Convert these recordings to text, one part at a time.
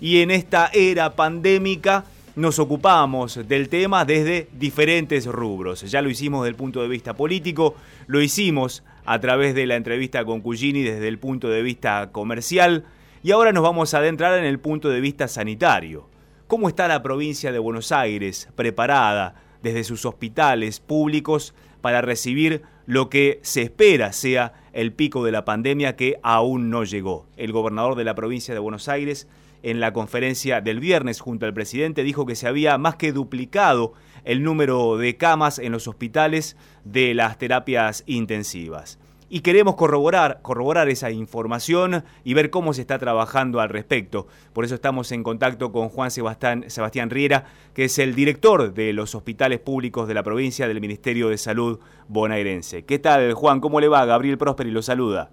y en esta era pandémica nos ocupamos del tema desde diferentes rubros. Ya lo hicimos desde el punto de vista político, lo hicimos a través de la entrevista con Cugini desde el punto de vista comercial y ahora nos vamos a adentrar en el punto de vista sanitario. ¿Cómo está la provincia de Buenos Aires preparada desde sus hospitales públicos para recibir lo que se espera sea el pico de la pandemia que aún no llegó? El gobernador de la provincia de Buenos Aires en la conferencia del viernes junto al presidente dijo que se había más que duplicado el número de camas en los hospitales de las terapias intensivas. Y queremos corroborar, corroborar esa información y ver cómo se está trabajando al respecto. Por eso estamos en contacto con Juan Sebastián, Sebastián Riera, que es el director de los hospitales públicos de la provincia del Ministerio de Salud bonaerense. ¿Qué tal, Juan? ¿Cómo le va? Gabriel Prosperi lo saluda.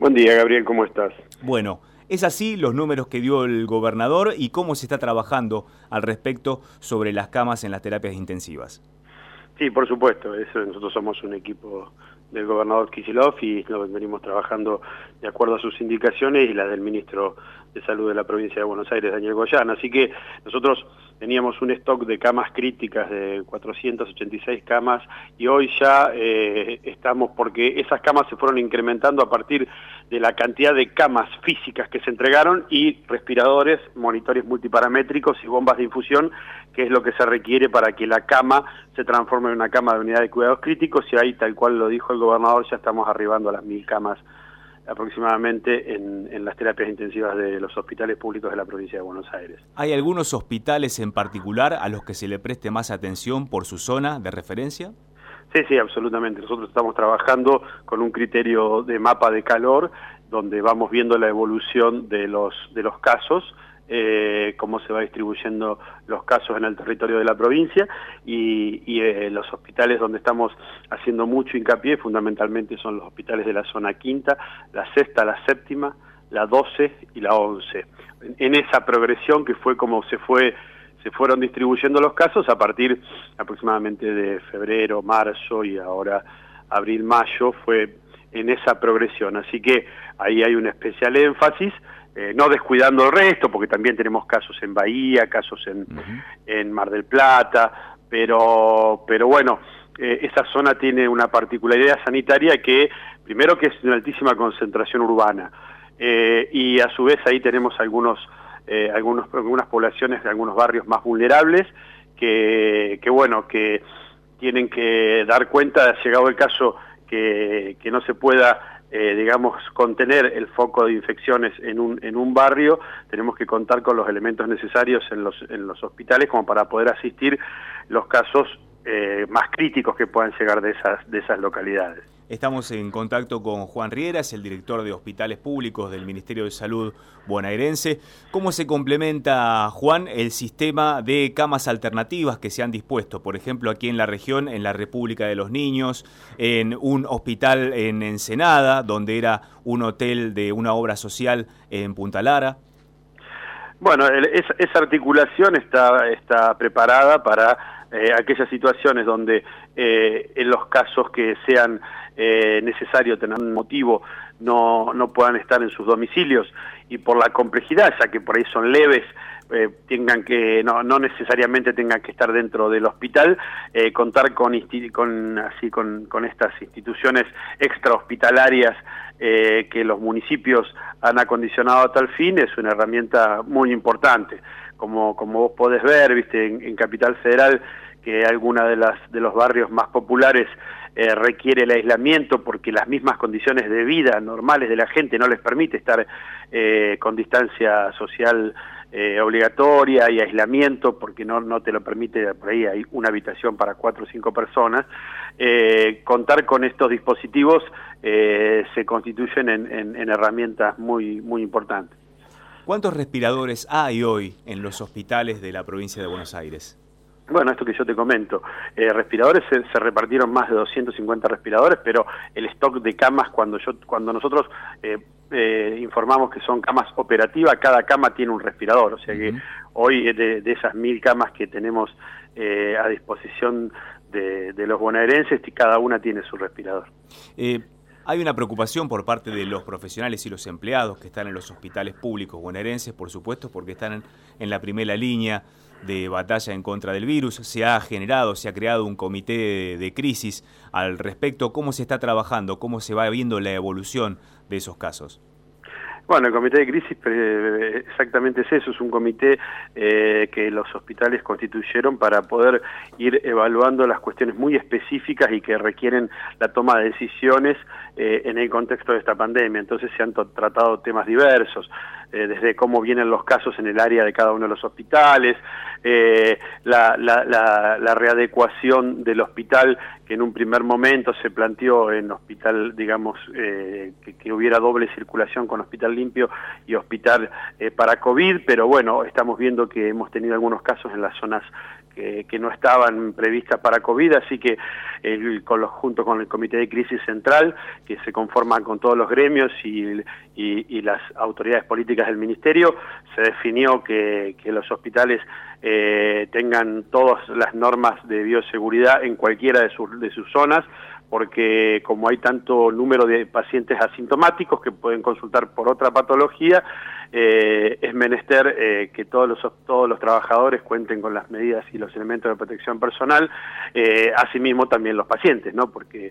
Buen día, Gabriel, ¿cómo estás? Bueno, ¿Es así los números que dio el gobernador y cómo se está trabajando al respecto sobre las camas en las terapias intensivas? Sí, por supuesto. Nosotros somos un equipo del gobernador Kisilov y nos venimos trabajando de acuerdo a sus indicaciones y las del ministro de Salud de la provincia de Buenos Aires, Daniel Goyán. Así que nosotros teníamos un stock de camas críticas de 486 camas y hoy ya eh, estamos, porque esas camas se fueron incrementando a partir de la cantidad de camas físicas que se entregaron y respiradores, monitores multiparamétricos y bombas de infusión, que es lo que se requiere para que la cama se transforme en una cama de unidad de cuidados críticos y ahí, tal cual lo dijo el gobernador, ya estamos arribando a las mil camas aproximadamente en, las terapias intensivas de los hospitales públicos de la provincia de Buenos Aires. ¿Hay algunos hospitales en particular a los que se le preste más atención por su zona de referencia? Sí, sí, absolutamente. Nosotros estamos trabajando con un criterio de mapa de calor donde vamos viendo la evolución de los, de los casos eh, cómo se va distribuyendo los casos en el territorio de la provincia y, eh, los hospitales donde estamos haciendo mucho hincapié fundamentalmente son los hospitales de la zona quinta, la sexta, la séptima, la doce y la once. En, esa progresión que fue como se fue se fueron distribuyendo los casos a partir aproximadamente de febrero, marzo y ahora abril, mayo, fue en esa progresión. Así que ahí hay un especial énfasis eh, no descuidando el resto, porque también tenemos casos en Bahía, casos en, en Mar del Plata, pero, pero bueno, eh, esa zona tiene una particularidad sanitaria que, primero que es una altísima concentración urbana, eh, y a su vez ahí tenemos algunos, algunos, algunas poblaciones de algunos barrios más vulnerables, que, que bueno, que tienen que dar cuenta, llegado el caso, que, que no se pueda eh, digamos, contener el foco de infecciones en un, en un barrio, tenemos que contar con los elementos necesarios en los, en los hospitales como para poder asistir los casos eh, más críticos que puedan llegar de esas, de esas localidades. Estamos en contacto con Juan Rieras, el director de hospitales públicos del Ministerio de Salud bonaerense. ¿Cómo se complementa, Juan, el sistema de camas alternativas que se han dispuesto, por ejemplo, aquí en la región, en la República de los Niños, en un hospital en Ensenada, donde era un hotel de una obra social en Punta Lara? Bueno, esa, articulación está, preparada para eh, aquellas situaciones donde eh, en los casos que sean eh, necesario tener un motivo no, no puedan estar en sus domicilios y por la complejidad, ya que por ahí son leves, eh, tengan que no, no necesariamente tengan que estar dentro del hospital, eh, contar con, con así con, con estas instituciones extrahospitalarias eh, que los municipios han acondicionado a tal fin es una herramienta muy importante. Como, como vos podés ver, viste, en, Capital Federal que alguna de las de los barrios más populares eh, requiere el aislamiento porque las mismas condiciones de vida normales de la gente no les permite estar eh, con distancia social eh, obligatoria y aislamiento porque no, no te lo permite, por ahí hay una habitación para cuatro o cinco personas, contar con estos dispositivos se constituyen en, en, en herramientas muy, muy importantes. ¿Cuántos respiradores hay hoy en los hospitales de la provincia de Buenos Aires? Bueno, esto que yo te comento, eh, respiradores se, repartieron más de 250 respiradores, pero el stock de camas cuando yo cuando nosotros eh, eh, informamos que son camas operativas, cada cama tiene un respirador, o sea que hoy de, esas mil camas que tenemos a disposición de, los bonaerenses, cada una tiene su respirador. Hay una preocupación por parte de los profesionales y los empleados que están en los hospitales públicos bonaerenses, por supuesto, porque están en, la primera línea de batalla en contra del virus. Se ha generado, se ha creado un comité de, crisis al respecto. ¿Cómo se está trabajando? ¿Cómo se va viendo la evolución de esos casos? Bueno, el comité de crisis exactamente es eso, es un comité eh, que los hospitales constituyeron para poder ir evaluando las cuestiones muy específicas y que requieren la toma de decisiones eh, en el contexto de esta pandemia. Entonces se han tratado temas diversos, eh, desde cómo vienen los casos en el área de cada uno de los hospitales, eh, la, readecuación del hospital que en un primer momento se planteó en hospital, digamos, eh, que, hubiera doble circulación con hospital limpio y hospital para COVID, pero bueno, estamos viendo que hemos tenido algunos casos en las zonas que, no estaban previstas para COVID, así que el, con junto con el Comité de Crisis Central, que se conforma con todos los gremios y, las autoridades políticas del Ministerio, se definió que, los hospitales eh, tengan todas las normas de bioseguridad en cualquiera de sus, de sus zonas, porque como hay tanto número de pacientes asintomáticos que pueden consultar por otra patología, eh, es menester eh, que todos los, todos los trabajadores cuenten con las medidas y los elementos de protección personal, eh, asimismo también los pacientes, ¿no? Porque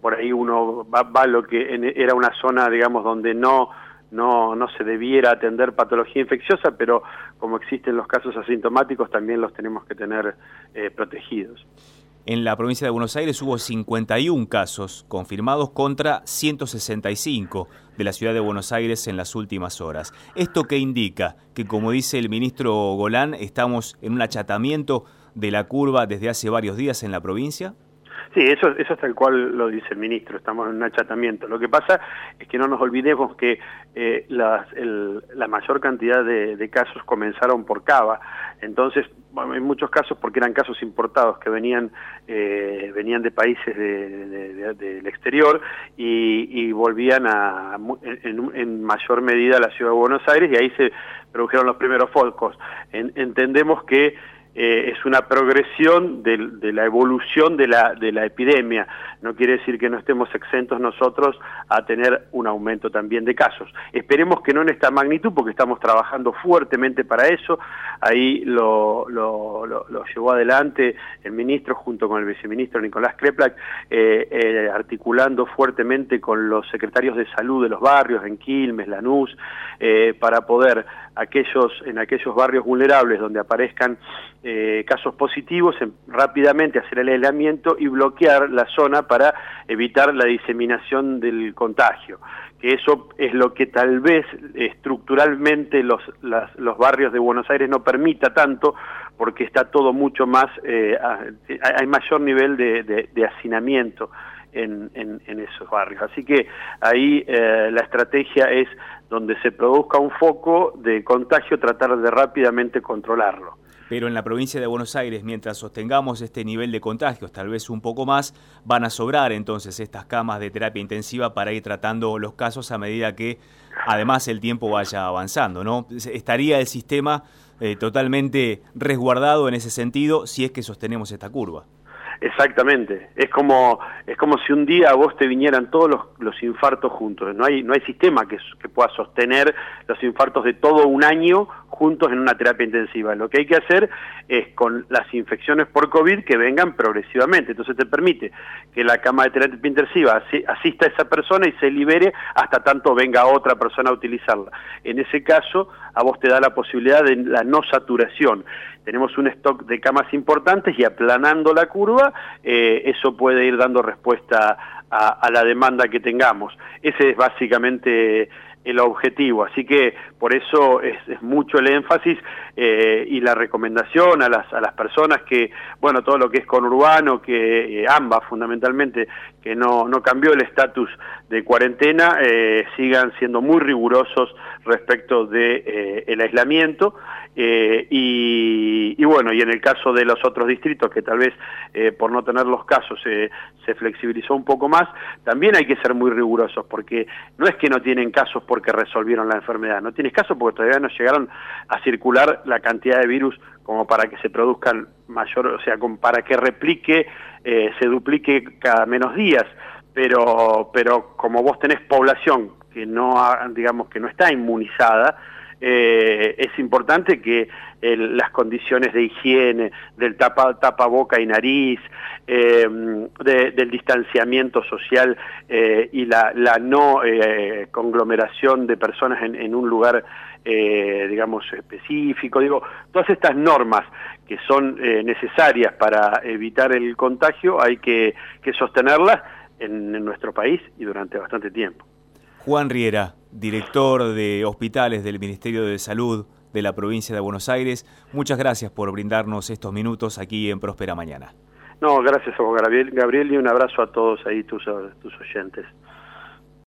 por ahí uno va, va lo que era una zona, digamos, donde no no, no se debiera atender patología infecciosa, pero como existen los casos asintomáticos, también los tenemos que tener protegidos. En la provincia de Buenos Aires hubo 51 casos confirmados contra 165 de la ciudad de Buenos Aires en las últimas horas. ¿Esto qué indica? Que como dice el ministro Golán, estamos en un achatamiento de la curva desde hace varios días en la provincia. Sí, eso, eso es tal cual lo dice el ministro, estamos en un achatamiento. Lo que pasa es que no nos olvidemos que eh, la mayor cantidad de, casos comenzaron por Cava, entonces en muchos casos porque eran casos importados que venían eh, venían de países del exterior y, volvían a, en, mayor medida a la ciudad de Buenos Aires y ahí se produjeron los primeros focos. entendemos que eh, es una progresión de, la evolución de la, de la epidemia. No quiere decir que no estemos exentos nosotros a tener un aumento también de casos. Esperemos que no en esta magnitud, porque estamos trabajando fuertemente para eso. Ahí lo, lo, llevó adelante el ministro junto con el viceministro Nicolás Kreplak, eh, eh, articulando fuertemente con los secretarios de salud de los barrios, en Quilmes, Lanús, para poder aquellos, en aquellos barrios vulnerables donde aparezcan eh, casos positivos, rápidamente hacer el aislamiento y bloquear la zona para evitar la diseminación del contagio. Que eso es lo que tal vez estructuralmente los, los barrios de Buenos Aires no permita tanto, porque está todo mucho más, eh, hay mayor nivel de, hacinamiento. En, esos barrios. Así que ahí eh, la estrategia es donde se produzca un foco de contagio, tratar de rápidamente controlarlo pero en la provincia de Buenos Aires, mientras sostengamos este nivel de contagios, tal vez un poco más, van a sobrar entonces estas camas de terapia intensiva para ir tratando los casos a medida que además el tiempo vaya avanzando, ¿no? Estaría el sistema eh, totalmente resguardado en ese sentido si es que sostenemos esta curva. Exactamente, es como es como si un día a vos te vinieran todos los, los infartos juntos. No hay no hay sistema que, que, pueda sostener los infartos de todo un año juntos en una terapia intensiva. Lo que hay que hacer es con las infecciones por COVID que vengan progresivamente. Entonces te permite que la cama de terapia intensiva asista a esa persona y se libere hasta tanto venga otra persona a utilizarla. En ese caso, a vos te da la posibilidad de la no saturación tenemos un stock de camas importantes y aplanando la curva, eh, eso puede ir dando respuesta a, la demanda que tengamos. Ese es básicamente el objetivo. Así que por eso es, mucho el énfasis eh, y la recomendación a las, a las personas que, bueno, todo lo que es conurbano, que eh, ambas fundamentalmente, que no, no cambió el estatus de cuarentena, sigan siendo muy rigurosos respecto de el aislamiento. Y, y, bueno, y en el caso de los otros distritos, que tal vez por no tener los casos se flexibilizó un poco más, también hay que ser muy rigurosos, porque no es que no tienen casos porque resolvieron la enfermedad, no tienes caso porque todavía no llegaron a circular la cantidad de virus como para que se produzcan mayor, o sea, para que replique, eh, se duplique cada menos días. Pero, pero como vos tenés población que no, digamos, que no está inmunizada, eh, es importante que las condiciones de higiene, del tapa, tapa boca y nariz, eh, del distanciamiento social eh, y la, la no conglomeración de personas en, en un lugar, digamos, específico, digo, todas estas normas que son necesarias para evitar el contagio hay que, que sostenerlas en, en nuestro país y durante bastante tiempo. Juan Riera, director de hospitales del Ministerio de Salud de la provincia de Buenos Aires, muchas gracias por brindarnos estos minutos aquí en Próspera Mañana. No, gracias vos, Gabriel, y un abrazo a todos ahí, tus, tus oyentes.